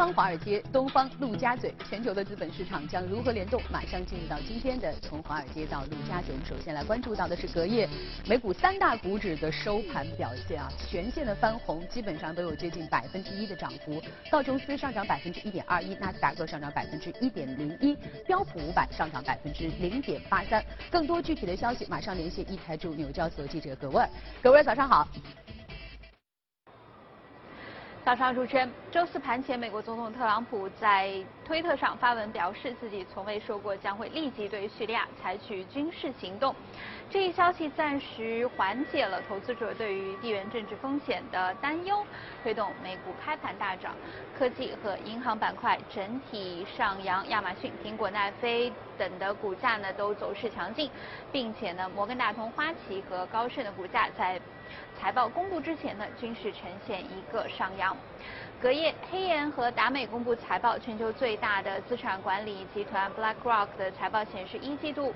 方华尔街，东方陆家嘴，全球的资本市场将如何联动？马上进入到今天的从华尔街到陆家嘴。我们首先来关注到的是隔夜美股三大股指的收盘表现啊，全线的翻红，基本上都有接近百分之一的涨幅。道琼斯上涨百分之一点二一，纳斯达克上涨百分之一点零一，标普五百上涨百分之零点八三。更多具体的消息，马上连线一台驻纽交所记者葛威尔。葛威尔，早上好。早上，主持人。周四盘前，美国总统特朗普在推特上发文表示，自己从未说过将会立即对叙利亚采取军事行动。这一消息暂时缓解了投资者对于地缘政治风险的担忧，推动美股开盘大涨。科技和银行板块整体上扬，亚马逊、苹果、奈飞等的股价呢都走势强劲，并且呢，摩根大通、花旗和高盛的股价在财报公布之前呢，均是呈现一个上扬。隔夜，黑岩和达美公布财报，全球最大的资产管理集团 BlackRock 的财报显示，一季度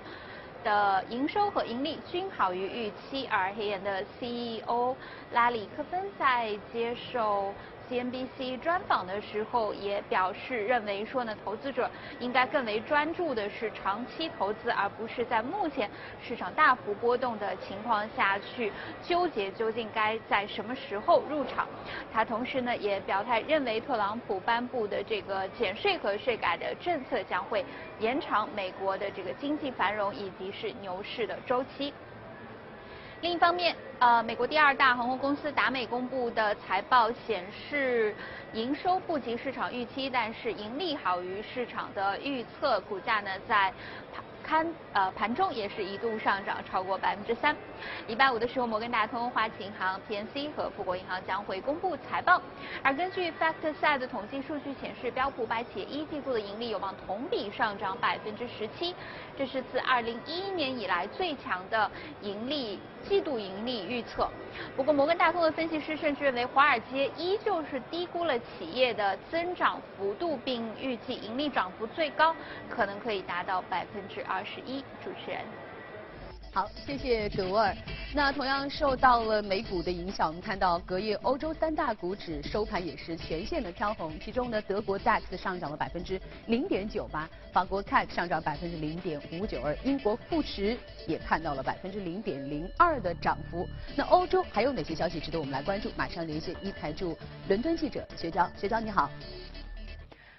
的营收和盈利均好于预期，而黑岩的 CEO 拉里·科芬在接受。CNBC 专访的时候也表示，认为说呢，投资者应该更为专注的是长期投资，而不是在目前市场大幅波动的情况下去纠结究竟该在什么时候入场。他同时呢也表态认为，特朗普颁布的这个减税和税改的政策将会延长美国的这个经济繁荣以及是牛市的周期。另一方面，呃，美国第二大航空公司达美公布的财报显示，营收不及市场预期，但是盈利好于市场的预测，股价呢在。看，呃，盘中也是一度上涨超过百分之三。礼拜五的时候，摩根大通、花旗银行、PNC 和富国银行将会公布财报。而根据 FactSet 的统计数据显示，标普百企业一季度的盈利有望同比上涨百分之十七，这是自二零一一年以来最强的盈利季度盈利预测。不过，摩根大通的分析师甚至认为，华尔街依旧是低估了企业的增长幅度，并预计盈利涨幅最高可能可以达到百分之二。二十一，主持人。好，谢谢葛沃尔。那同样受到了美股的影响，我们看到隔夜欧洲三大股指收盘也是全线的飘红。其中呢，德国 DAX 上涨了百分之零点九八，法国 CAC 上涨百分之零点五九，二英国富时也看到了百分之零点零二的涨幅。那欧洲还有哪些消息值得我们来关注？马上连线一台驻伦敦记者薛娇，薛娇你好。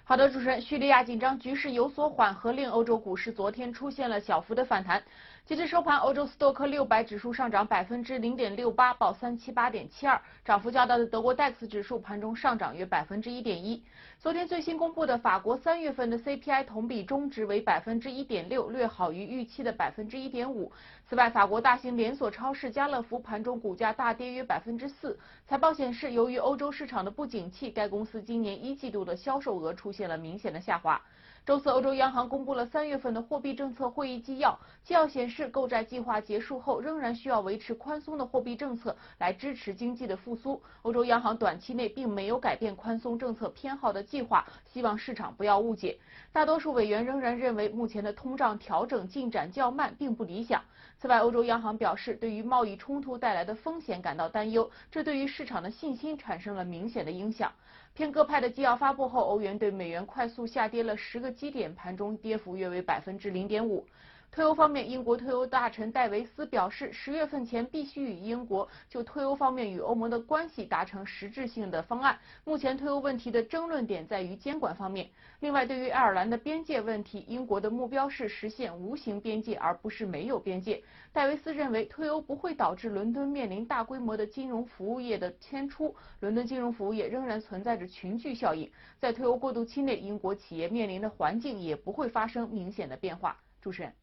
好的，主持人，叙利亚紧张局势有所缓和，令欧洲股市昨天出现了小幅的反弹。截至收盘，欧洲斯托克六百指数上涨百分之零点六八，报三七八点七二。涨幅较大的德国 DAX 指数盘中上涨约百分之一点一。昨天最新公布的法国三月份的 CPI 同比中值为百分之一点六，略好于预期的百分之一点五。此外，法国大型连锁超市家乐福盘中股价大跌约百分之四。财报显示，由于欧洲市场的不景气，该公司今年一季度的销售额出现了明显的下滑。周四，欧洲央行公布了三月份的货币政策会议纪要。纪要显示，购债计划结束后，仍然需要维持宽松的货币政策来支持经济的复苏。欧洲央行短期内并没有改变宽松政策偏好的计划，希望市场不要误解。大多数委员仍然认为，目前的通胀调整进展较慢，并不理想。此外，欧洲央行表示，对于贸易冲突带来的风险感到担忧，这对于市场的信心产生了明显的影响。偏鸽派的纪要发布后，欧元对美元快速下跌了十个基点，盘中跌幅约为百分之零点五。退欧方面，英国退欧大臣戴维斯表示，十月份前必须与英国就退欧方面与欧盟的关系达成实质性的方案。目前退欧问题的争论点在于监管方面。另外，对于爱尔兰的边界问题，英国的目标是实现无形边界，而不是没有边界。戴维斯认为，退欧不会导致伦敦面临大规模的金融服务业的迁出，伦敦金融服务业仍然存在着群聚效应。在退欧过渡期内，英国企业面临的环境也不会发生明显的变化。主持人。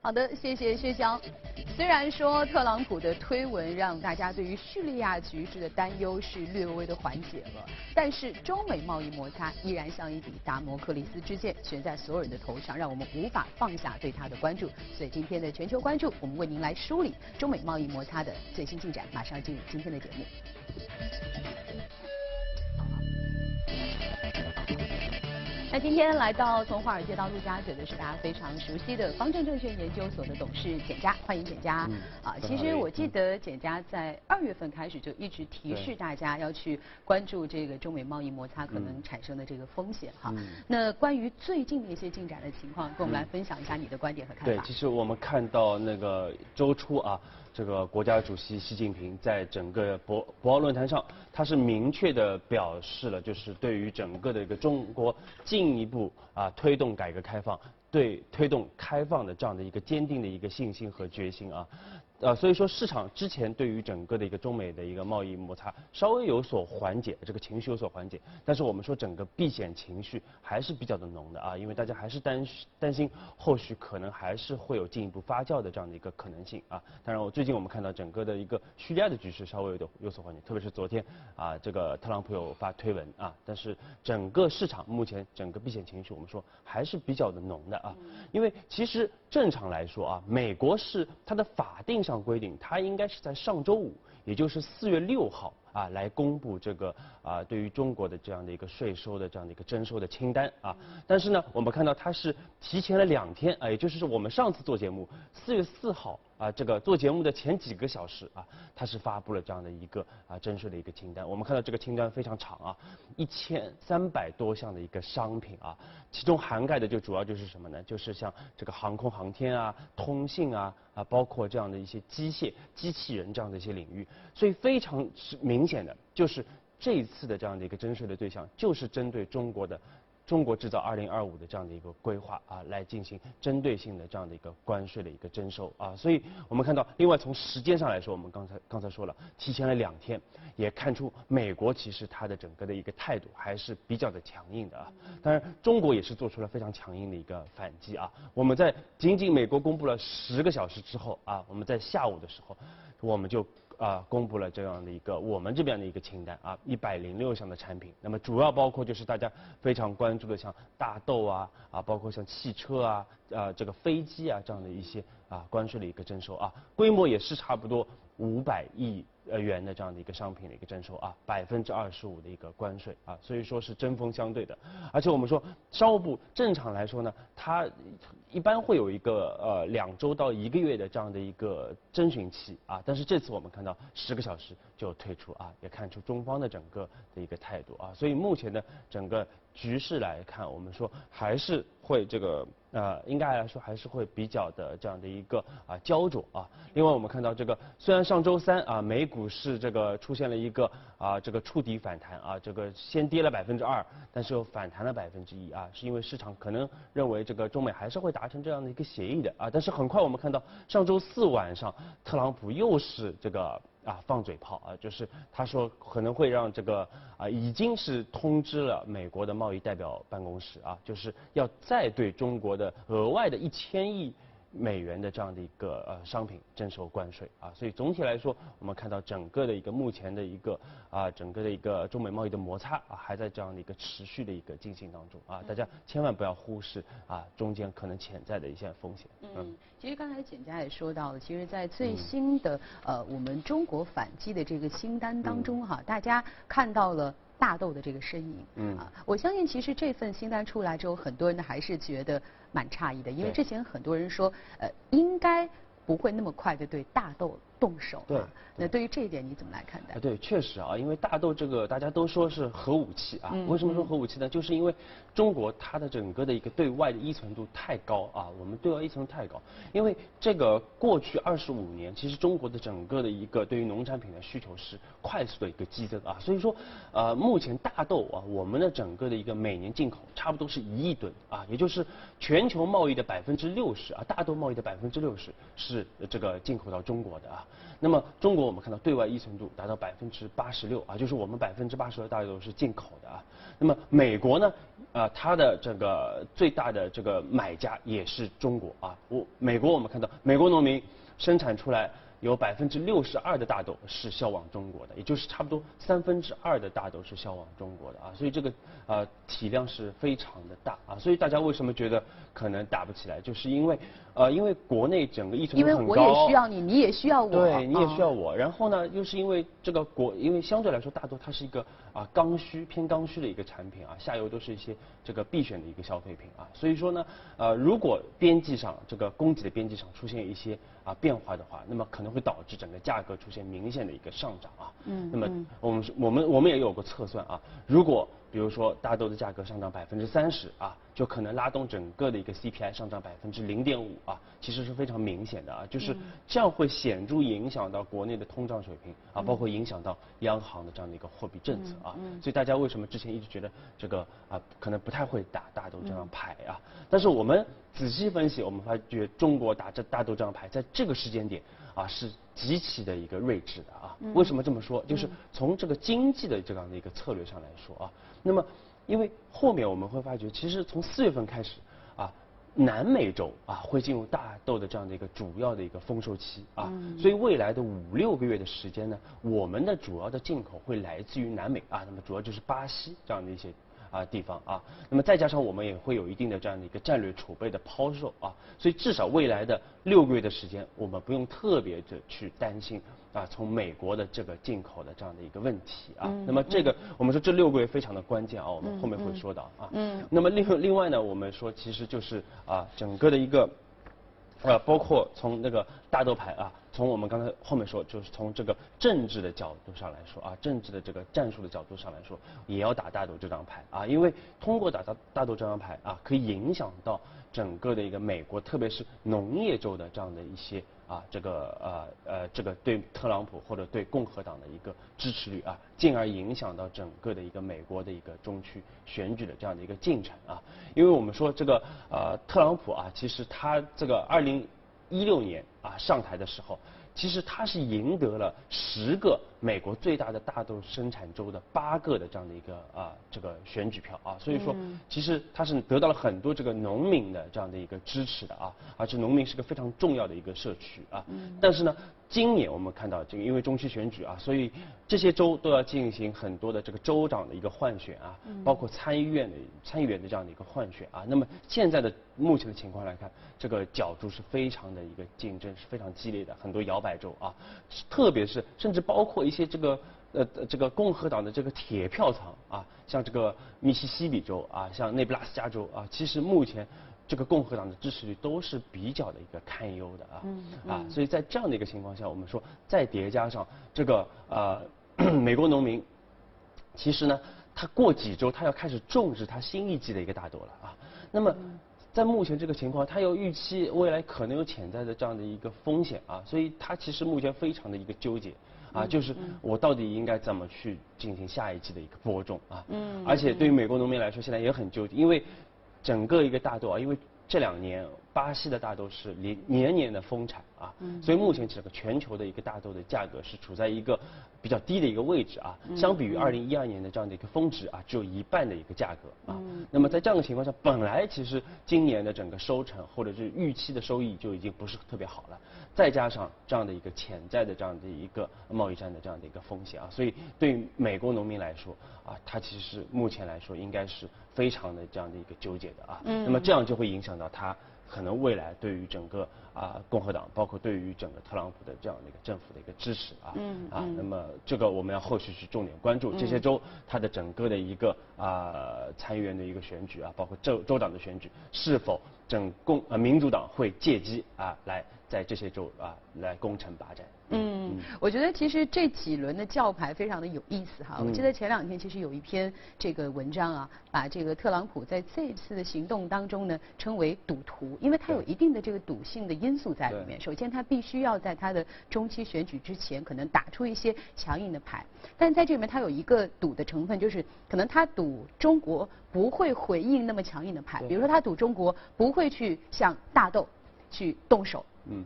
好的，谢谢薛湘。虽然说特朗普的推文让大家对于叙利亚局势的担忧是略微的缓解了，但是中美贸易摩擦依然像一柄达摩克利斯之剑悬在所有人的头上，让我们无法放下对他的关注。所以今天的全球关注，我们为您来梳理中美贸易摩擦的最新进展。马上进入今天的节目。那今天来到从华尔街到陆家嘴的是大家非常熟悉的方正证券研究所的董事简佳，欢迎简佳。啊，其实我记得简佳在二月份开始就一直提示大家要去关注这个中美贸易摩擦可能产生的这个风险哈。那关于最近的一些进展的情况，跟我们来分享一下你的观点和看法。对，其实我们看到那个周初啊。这个国家主席习近平在整个博博鳌论坛上，他是明确的表示了，就是对于整个的一个中国进一步啊推动改革开放，对推动开放的这样的一个坚定的一个信心和决心啊。呃，所以说市场之前对于整个的一个中美的一个贸易摩擦稍微有所缓解，这个情绪有所缓解，但是我们说整个避险情绪还是比较的浓的啊，因为大家还是担担心后续可能还是会有进一步发酵的这样的一个可能性啊。当然，我最近我们看到整个的一个叙利亚的局势稍微有点有所缓解，特别是昨天啊，这个特朗普有发推文啊，但是整个市场目前整个避险情绪我们说还是比较的浓的啊，因为其实正常来说啊，美国是它的法定。上规定，它应该是在上周五，也就是四月六号啊，来公布这个啊，对于中国的这样的一个税收的这样的一个征收的清单啊。但是呢，我们看到它是提前了两天啊，也就是我们上次做节目四月四号。啊，这个做节目的前几个小时啊，他是发布了这样的一个啊征税的一个清单。我们看到这个清单非常长啊，一千三百多项的一个商品啊，其中涵盖的就主要就是什么呢？就是像这个航空航天啊、通信啊啊，包括这样的一些机械、机器人这样的一些领域。所以非常是明明显的就是这一次的这样的一个征税的对象，就是针对中国的。中国制造二零二五的这样的一个规划啊，来进行针对性的这样的一个关税的一个征收啊，所以我们看到，另外从时间上来说，我们刚才刚才说了，提前了两天，也看出美国其实它的整个的一个态度还是比较的强硬的啊。当然，中国也是做出了非常强硬的一个反击啊。我们在仅仅美国公布了十个小时之后啊，我们在下午的时候，我们就。啊，公布了这样的一个我们这边的一个清单啊，一百零六项的产品，那么主要包括就是大家非常关注的像大豆啊啊，包括像汽车啊啊这个飞机啊这样的一些啊关税的一个征收啊，规模也是差不多五百亿。呃元的这样的一个商品的一个征收啊，百分之二十五的一个关税啊，所以说是针锋相对的。而且我们说商务部正常来说呢，它一般会有一个呃两周到一个月的这样的一个征询期啊，但是这次我们看到十个小时就退出啊，也看出中方的整个的一个态度啊，所以目前的整个局势来看，我们说还是会这个呃应该来说还是会比较的这样的一个啊焦灼啊。另外我们看到这个虽然上周三啊美股股市这个出现了一个啊，这个触底反弹啊，这个先跌了百分之二，但是又反弹了百分之一啊，是因为市场可能认为这个中美还是会达成这样的一个协议的啊，但是很快我们看到上周四晚上，特朗普又是这个啊放嘴炮啊，就是他说可能会让这个啊已经是通知了美国的贸易代表办公室啊，就是要再对中国的额外的一千亿。美元的这样的一个呃商品征收关税啊，所以总体来说，我们看到整个的一个目前的一个啊整个的一个中美贸易的摩擦啊，还在这样的一个持续的一个进行当中啊，大家千万不要忽视啊中间可能潜在的一些风险。嗯，其实刚才简佳也说到了，其实，在最新的呃我们中国反击的这个清单当中哈，大家看到了。大豆的这个身影，嗯。啊，我相信其实这份清单出来之后，很多人呢还是觉得蛮诧异的，因为之前很多人说，呃，应该不会那么快的对大豆。动手对，那对于这一点你怎么来看待？对，确实啊，因为大豆这个大家都说是核武器啊。为什么说核武器呢？就是因为中国它的整个的一个对外的依存度太高啊，我们对外依存度太高。因为这个过去二十五年，其实中国的整个的一个对于农产品的需求是快速的一个激增啊。所以说，呃，目前大豆啊，我们的整个的一个每年进口差不多是一亿吨啊，也就是全球贸易的百分之六十啊，大豆贸易的百分之六十是这个进口到中国的啊。那么中国我们看到对外依存度达到百分之八十六啊，就是我们百分之八十六大豆是进口的啊。那么美国呢，啊，它的这个最大的这个买家也是中国啊。我美国我们看到美国农民生产出来。有百分之六十二的大豆是销往中国的，也就是差不多三分之二的大豆是销往中国的啊，所以这个呃体量是非常的大啊，所以大家为什么觉得可能打不起来，就是因为呃，因为国内整个议程因为很高，我也需要你，你也需要我，对，你也需要啊我。然后呢，又是因为这个国，因为相对来说大豆它是一个啊刚需偏刚需的一个产品啊，下游都是一些这个必选的一个消费品啊。所以说呢，呃，如果边际上这个供给的边际上出现一些啊变化的话，那么可能会导致整个价格出现明显的一个上涨啊。嗯那么我们我们我们也有过测算啊，如果比如说大豆的价格上涨百分之三十啊，就可能拉动整个的一个 CPI 上涨百分之零点五啊，其实是非常明显的啊，就是这样会显著影响到国内的通胀水平啊，包括影响到央行的这样的一个货币政策啊，所以大家为什么之前一直觉得这个啊可能不太会打大豆这张牌啊？但是我们仔细分析，我们发觉中国打这大豆这张牌在这个时间点啊是极其的一个睿智的啊。为什么这么说？就是从这个经济的这样的一个策略上来说啊，那么因为后面我们会发觉，其实从四月份开始啊。南美洲啊会进入大豆的这样的一个主要的一个丰收期啊，所以未来的五六个月的时间呢，我们的主要的进口会来自于南美啊，那么主要就是巴西这样的一些啊地方啊，那么再加上我们也会有一定的这样的一个战略储备的抛售啊，所以至少未来的六个月的时间，我们不用特别的去担心啊从美国的这个进口的这样的一个问题啊，那么这个我们说这六个月非常的关键啊，我们后面会说到啊，嗯，那么另另外呢，我们说其实就是啊整个的一个。呃，包括从那个大豆牌啊，从我们刚才后面说，就是从这个政治的角度上来说啊，政治的这个战术的角度上来说，也要打大豆这张牌啊，因为通过打大大豆这张牌啊，可以影响到整个的一个美国，特别是农业州的这样的一些啊，这个呃呃，这个对特朗普或者对共和党的一个支持率啊，进而影响到整个的一个美国的一个中区选举的这样的一个进程啊。因为我们说这个呃特朗普啊，其实他这个二零一六年啊上台的时候，其实他是赢得了十个美国最大的大豆生产州的八个的这样的一个啊这个选举票啊，所以说其实他是得到了很多这个农民的这样的一个支持的啊，而且农民是个非常重要的一个社区啊。但是呢，今年我们看到这个因为中期选举啊，所以这些州都要进行很多的这个州长的一个换选啊，包括参议院的参议员的这样的一个换选啊。那么现在的目前的情况来看，这个角逐是非常的一个竞争是非常激烈的，很多摇摆州啊，特别是甚至包括一些这个。呃，这个共和党的这个铁票仓啊，像这个密西西比州啊，像内布拉斯加州啊，其实目前这个共和党的支持率都是比较的一个堪忧的啊，啊，所以在这样的一个情况下，我们说再叠加上这个呃 美国农民，其实呢，他过几周他要开始种植他新一季的一个大豆了啊，那么。在目前这个情况，他又预期未来可能有潜在的这样的一个风险啊，所以他其实目前非常的一个纠结啊，就是我到底应该怎么去进行下一季的一个播种啊？嗯，而且对于美国农民来说，现在也很纠结，因为整个一个大豆啊，因为这两年巴西的大豆是年年年的丰产啊，所以目前整个全球的一个大豆的价格是处在一个比较低的一个位置啊，相比于二零一二年的这样的一个峰值啊，只有一半的一个价格啊。那么在这样的情况下，本来其实今年的整个收成或者是预期的收益就已经不是特别好了，再加上这样的一个潜在的这样的一个贸易战的这样的一个风险啊，所以对于美国农民来说啊，他其实目前来说应该是非常的这样的一个纠结的啊。那么这样就会影响到他。可能未来对于整个啊共和党，包括对于整个特朗普的这样的一个政府的一个支持啊，嗯啊，那么这个我们要后续去重点关注这些州它的整个的一个啊参议员的一个选举啊，包括州州长的选举，是否整共啊民主党会借机啊来在这些州啊来攻城拔寨。嗯，我觉得其实这几轮的叫牌非常的有意思哈。我记得前两天其实有一篇这个文章啊，把这个特朗普在这次的行动当中呢称为赌徒，因为他有一定的这个赌性的因素在里面。首先，他必须要在他的中期选举之前可能打出一些强硬的牌，但在这里面他有一个赌的成分，就是可能他赌中国不会回应那么强硬的牌，比如说他赌中国不会去向大豆去动手。嗯。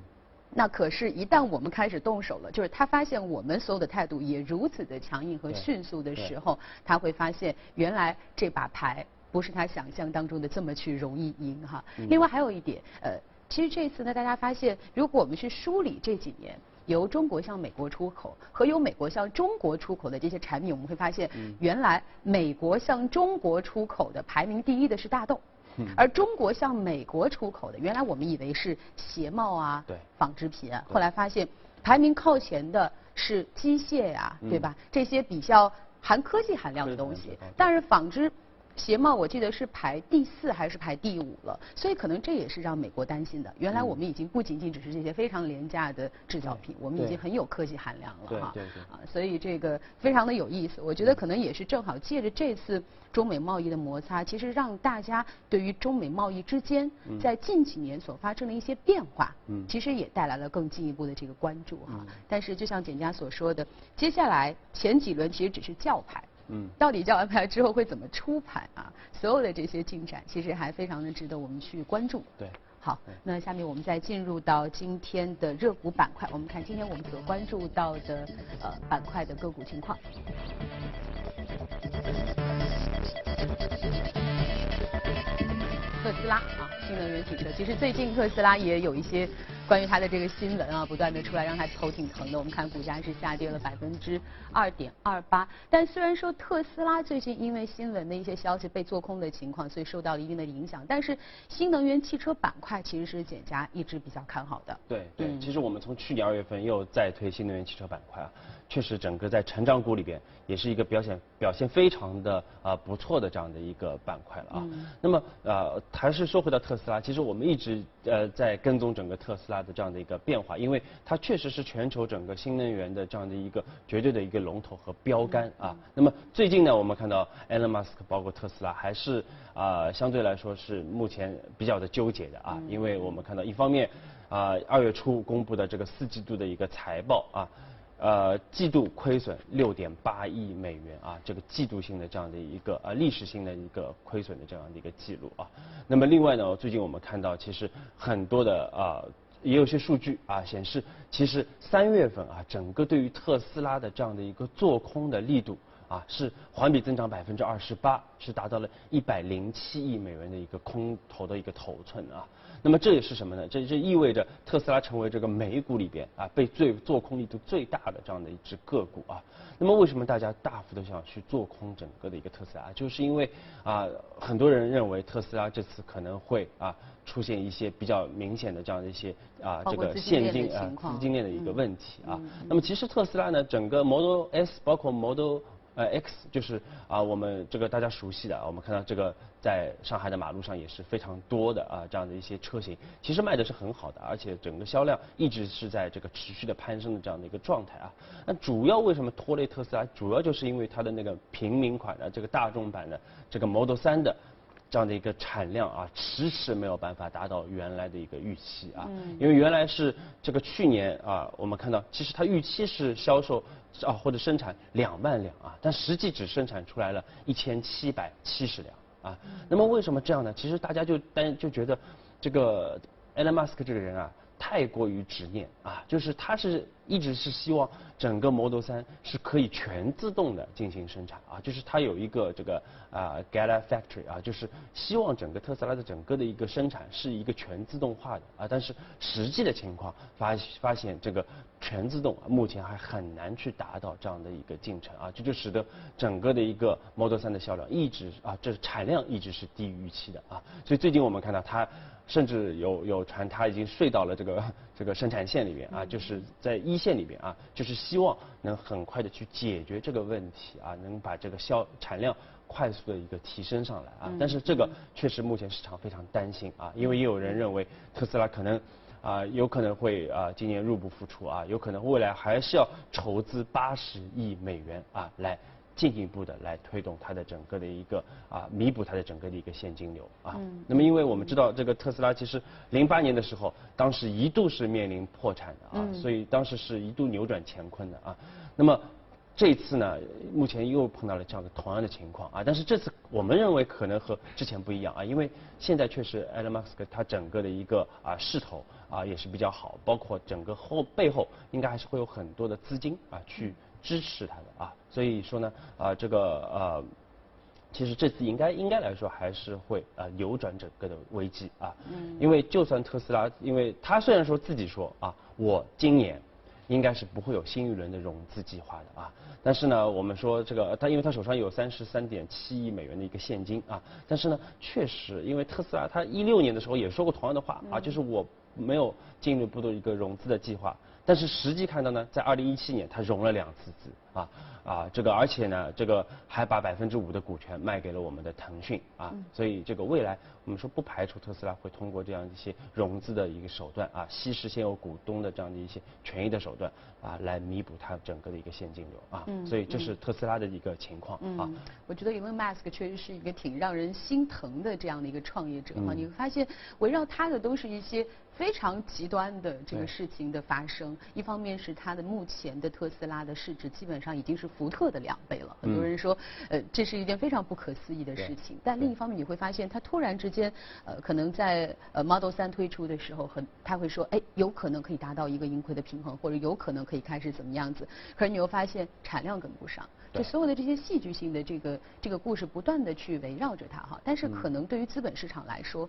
那可是，一旦我们开始动手了，就是他发现我们所有的态度也如此的强硬和迅速的时候，他会发现原来这把牌不是他想象当中的这么去容易赢哈。另外还有一点，呃，其实这次呢，大家发现，如果我们去梳理这几年由中国向美国出口和由美国向中国出口的这些产品，我们会发现，原来美国向中国出口的排名第一的是大豆。而中国向美国出口的，原来我们以为是鞋帽啊，对纺织品啊，后来发现排名靠前的是机械呀、对吧？这些比较含科技含量的东西但是纺织。鞋帽我记得是排第四还是排第五了，所以可能这也是让美国担心的。原来我们已经不仅仅只是这些非常廉价的制造品，我们已经很有科技含量了哈。对对对啊，所以这个非常的有意思。我觉得可能也是正好借着这次中美贸易的摩擦，其实让大家对于中美贸易之间在近几年所发生的一些变化，嗯其实也带来了更进一步的这个关注哈。但是就像简家所说的，接下来前几轮其实只是叫牌。嗯到底叫完牌之后会怎么出牌啊？所有的这些进展，其实还非常的值得我们去关注。对。好，那下面我们再进入到今天的热股板块，我们看今天我们所关注到的呃板块的个股情况。特斯拉啊，新能源汽车，其实最近特斯拉也有一些关于它的这个新闻啊，不断的出来，让它头挺疼的。我们看股价是下跌了百分之二点二八，但虽然说特斯拉最近因为新闻的一些消息被做空的情况，所以受到了一定的影响，但是新能源汽车板块其实是简家一直比较看好的。对对，嗯其实我们从去年二月份又再推新能源汽车板块啊，确实整个在成长股里边也是一个表现表现非常的啊、不错的这样的一个板块了啊。那么呃还是说回到特斯拉，其实我们一直呃在跟踪整个特斯拉的这样的一个变化，因为它确实是全球整个新能源的这样的一个绝对的一个龙头和标杆啊。那么最近呢，我们看到 Elon Musk 包括特斯拉还是啊、相对来说是目前比较的纠结的啊，因为我们看到一方面。啊，二月初公布的这个四季度的一个财报啊，呃，季度亏损六点八亿美元啊，这个季度性的这样的一个呃历史性的一个亏损的这样的一个记录啊。那么另外呢，最近我们看到其实很多的啊。也有些数据啊显示，其实三月份啊，整个对于特斯拉的这样的一个做空的力度啊，是环比增长百分之二十八，是达到了一百零七亿美元的一个空头的一个头寸啊。那么这也是什么呢？这这意味着特斯拉成为这个美股里边啊被最做空力度最大的这样的一只个股啊。那么为什么大家大幅的想去做空整个的一个特斯拉？就是因为啊很多人认为特斯拉这次可能会啊出现一些比较明显的这样的一些啊这个现金啊资金链的一个嗯问题啊。那么其实特斯拉呢，整个 Model S 包括 Model 呃 X 就是啊我们这个大家熟悉的，我们看到这个在上海的马路上也是非常多的啊这样的一些车型，其实卖的是很好的，而且整个销量一直是在这个持续的攀升的这样的一个状态啊。那主要为什么拖累特斯拉？主要就是因为它的那个平民款的这个大众版的这个 Model 3的。这样的一个产量啊，迟迟没有办法达到原来的一个预期啊，因为原来是这个去年啊，我们看到其实它预期是销售啊或者生产两万辆啊，但实际只生产出来了一千七百七十辆啊。那么为什么这样呢？其实大家就担就觉得这个 Elon Musk 这个人啊，太过于执念啊，就是他是一直是希望整个 Model 3是可以全自动的进行生产啊，就是他有一个这个啊 Gala Factory 啊，就是希望整个特斯拉的整个的一个生产是一个全自动化的啊，但是实际的情况发发现这个全自动，目前还很难去达到这样的一个进程啊，这就使得整个的一个 Model 3的销量一直啊，这产量一直是低于预期的啊，所以最近我们看到它。甚至有有传他已经睡到了这个 这个生产线里面啊，就是在一线里面啊，就是希望能很快的去解决这个问题啊，能把这个销产量快速的一个提升上来啊。但是这个确实目前市场非常担心啊，因为也有人认为特斯拉可能啊有可能会啊今年入不敷出啊，有可能未来还是要筹资八十亿美元啊来。进一步的来推动它的整个的一个啊，弥补它的整个的一个现金流啊。那么，因为我们知道这个特斯拉其实零八年的时候，当时一度是面临破产的啊，所以当时是一度扭转乾坤的啊。那么这次呢，目前又碰到了这样的同样的情况啊，但是这次我们认为可能和之前不一样啊，因为现在确实 Elon Musk 他整个的一个啊势头啊也是比较好，包括整个后背后应该还是会有很多的资金啊去。支持他的啊，所以说呢啊这个呃，其实这次应该应该来说还是会呃扭转整个的危机啊，嗯。因为就算特斯拉，因为他虽然说自己说啊，我今年应该是不会有新一轮的融资计划的啊。但是呢，我们说这个，他因为他手上有三十三点七亿美元的一个现金啊，但是呢，确实因为特斯拉，他一六年的时候也说过同样的话啊，就是我没有进一步的一个融资的计划。但是实际看到呢，在二零一七年，他融了两次资啊啊，这个而且呢，这个还把百分之五的股权卖给了我们的腾讯啊，所以这个未来我们说不排除特斯拉会通过这样一些融资的一个手段啊，稀释现有股东的这样的一些权益的手段啊，来弥补它整个的一个现金流啊，所以这是特斯拉的一个情况啊。我觉得 Elon Musk 确实是一个挺让人心疼的这样的一个创业者哈，你会发现围绕他的都是一些。非常极端的这个事情的发生，一方面是它的目前的特斯拉的市值基本上已经是福特的两倍了，很多人说，呃，这是一件非常不可思议的事情。但另一方面你会发现，它突然之间，呃，可能在呃 Model 3推出的时候，很他会说，哎，有可能可以达到一个盈亏的平衡，或者有可能可以开始怎么样子。可是你又发现产量跟不上，就所有的这些戏剧性的这个这个故事不断的去围绕着它哈。但是可能对于资本市场来说，呃。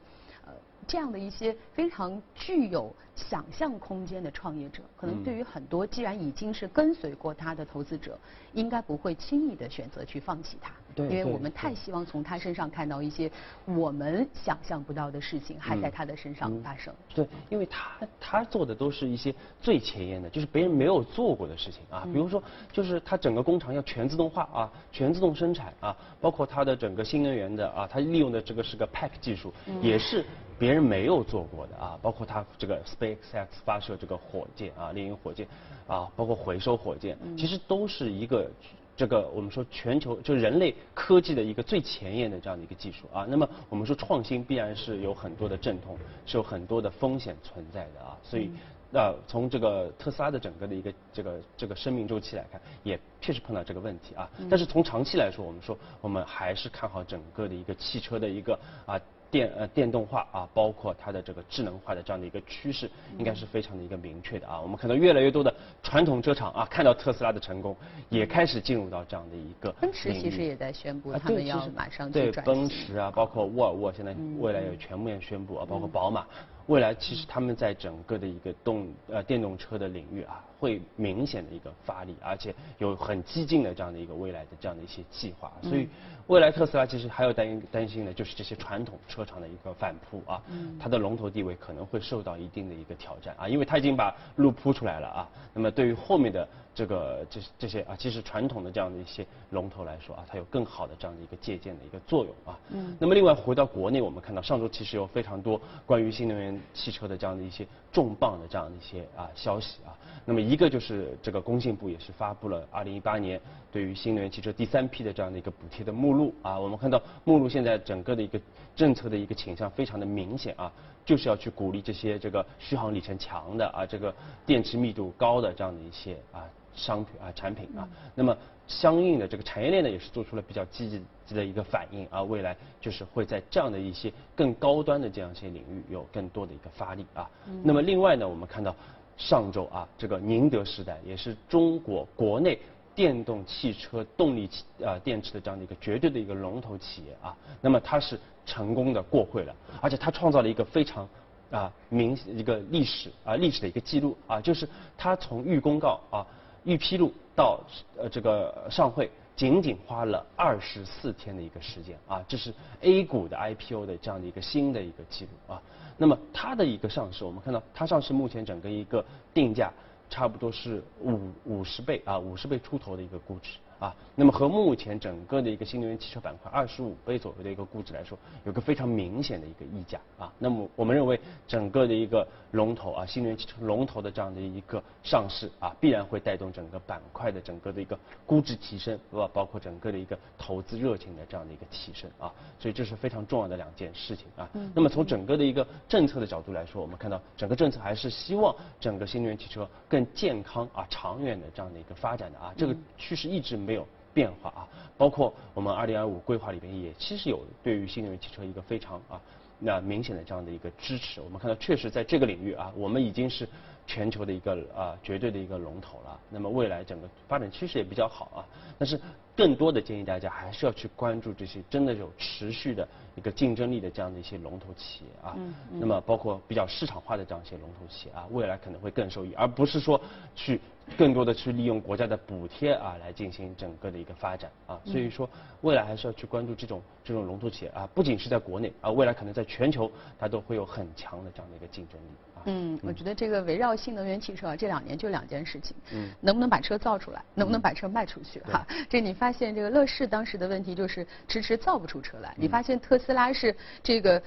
这样的一些非常具有想象空间的创业者，可能对于很多既然已经是跟随过他的投资者，应该不会轻易的选择去放弃他。对，因为我们太希望从他身上看到一些我们想象不到的事情还在他的身上发生。对，因为他他做的都是一些最前沿的，就是别人没有做过的事情啊。比如说，就是他整个工厂要全自动化啊，全自动生产啊，包括他的整个新能源的啊，他利用的这个是个 Pack 技术，也是。别人没有做过的啊，包括他这个 SpaceX 发射这个火箭啊，猎鹰火箭啊，包括回收火箭，其实都是一个这个我们说全球就人类科技的一个最前沿的这样的一个技术啊。那么我们说创新必然是有很多的阵痛，是有很多的风险存在的啊。所以那从这个特斯拉的整个的一个这个这个生命周期来看，也确实碰到这个问题啊。但是从长期来说，我们说我们还是看好整个的一个汽车的一个啊。电呃电动化啊，包括它的这个智能化的这样的一个趋势，应该是非常的一个明确的啊。我们可能越来越多的传统车厂啊，看到特斯拉的成功，也开始进入到这样的一个。奔驰其实也在宣布，他们要马上对奔驰啊，包括沃尔沃，现在未来也全面宣布啊，包括宝马。未来其实他们在整个的一个动呃电动车的领域啊，会明显的一个发力，而且有很激进的这样的一个未来的这样的一些计划。所以未来特斯拉其实还有担担心的就是这些传统车厂的一个反扑啊，它的龙头地位可能会受到一定的一个挑战啊，因为它已经把路铺出来了啊。那么对于后面的。这个这这些啊，其实传统的这样的一些龙头来说啊，它有更好的这样的一个借鉴的一个作用啊。嗯。那么另外回到国内，我们看到上周其实有非常多关于新能源汽车的这样的一些重磅的这样的一些啊消息啊。那么一个就是这个工信部也是发布了二零一八年对于新能源汽车第三批的这样的一个补贴的目录啊。我们看到目录现在整个的一个政策的一个倾向非常的明显啊，就是要去鼓励这些这个续航里程强的啊，这个电池密度高的这样的一些啊。商品啊，产品啊，那么相应的这个产业链呢，也是做出了比较积极的一个反应啊，未来就是会在这样的一些更高端的这样一些领域有更多的一个发力啊。那么另外呢，我们看到上周啊，这个宁德时代也是中国国内电动汽车动力啊电池的这样的一个绝对的一个龙头企业啊，那么它是成功的过会了，而且它创造了一个非常。啊，明一个历史啊，历史的一个记录啊，就是它从预公告啊。预披露到呃这个上会，仅仅花了二十四天的一个时间啊，这是 A 股的 IPO 的这样的一个新的一个记录啊。那么它的一个上市，我们看到它上市目前整个一个定价差不多是五五十倍啊，五十倍出头的一个估值。啊，那么和目前整个的一个新能源汽车板块二十五倍左右的一个估值来说，有个非常明显的一个溢价啊。那么我们认为整个的一个龙头啊，新能源汽车龙头的这样的一个上市啊，必然会带动整个板块的整个的一个估值提升，对吧？包括整个的一个投资热情的这样的一个提升啊。所以这是非常重要的两件事情啊。那么从整个的一个政策的角度来说，我们看到整个政策还是希望整个新能源汽车更健康啊、长远的这样的一个发展的啊。这个趋势一直没。没有变化啊，包括我们二零二五规划里边也其实有对于新能源汽车一个非常啊那明显的这样的一个支持。我们看到确实在这个领域啊，我们已经是全球的一个啊绝对的一个龙头了。那么未来整个发展趋势也比较好啊。但是更多的建议大家还是要去关注这些真的有持续的一个竞争力的这样的一些龙头企业啊。嗯。那么包括比较市场化的这样一些龙头企业啊，未来可能会更受益，而不是说去更多的去利用国家的补贴啊来进行整个的一个发展啊。所以说未来还是要去关注这种这种龙头企业啊，不仅是在国内啊，未来可能在全球它都会有很强的这样的一个竞争力。嗯，我觉得这个围绕新能源汽车啊，这两年就两件事情，嗯，能不能把车造出来，能不能把车卖出去哈？这你发现这个乐视当时的问题就是迟迟造不出车来，你发现特斯拉是这个。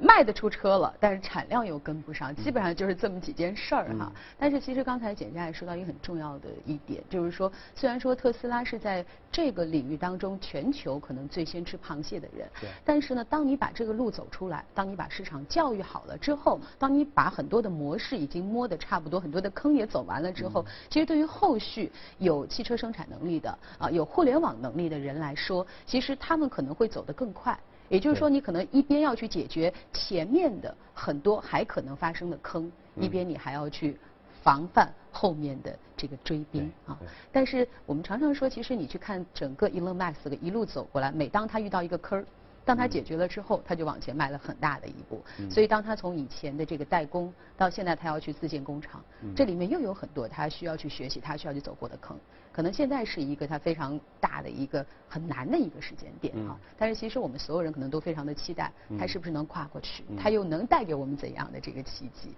卖得出车了，但是产量又跟不上，基本上就是这么几件事儿哈。但是其实刚才简佳也说到一个很重要的一点，就是说虽然说特斯拉是在这个领域当中全球可能最先吃螃蟹的人，但是呢，当你把这个路走出来，当你把市场教育好了之后，当你把很多的模式已经摸得差不多，很多的坑也走完了之后，其实对于后续有汽车生产能力的啊，有互联网能力的人来说，其实他们可能会走得更快。也就是说，你可能一边要去解决前面的很多还可能发生的坑，一边你还要去防范后面的这个追兵啊。但是我们常常说，其实你去看整个 Elon Musk 一路走过来，每当他遇到一个坑儿。当他解决了之后，他就往前迈了很大的一步。所以，当他从以前的这个代工，到现在他要去自建工厂，这里面又有很多他需要去学习，他需要去走过的坑。可能现在是一个它非常大的一个很难的一个时间点啊。但是，其实我们所有人可能都非常的期待，它是不是能跨过去？它又能带给我们怎样的这个奇迹？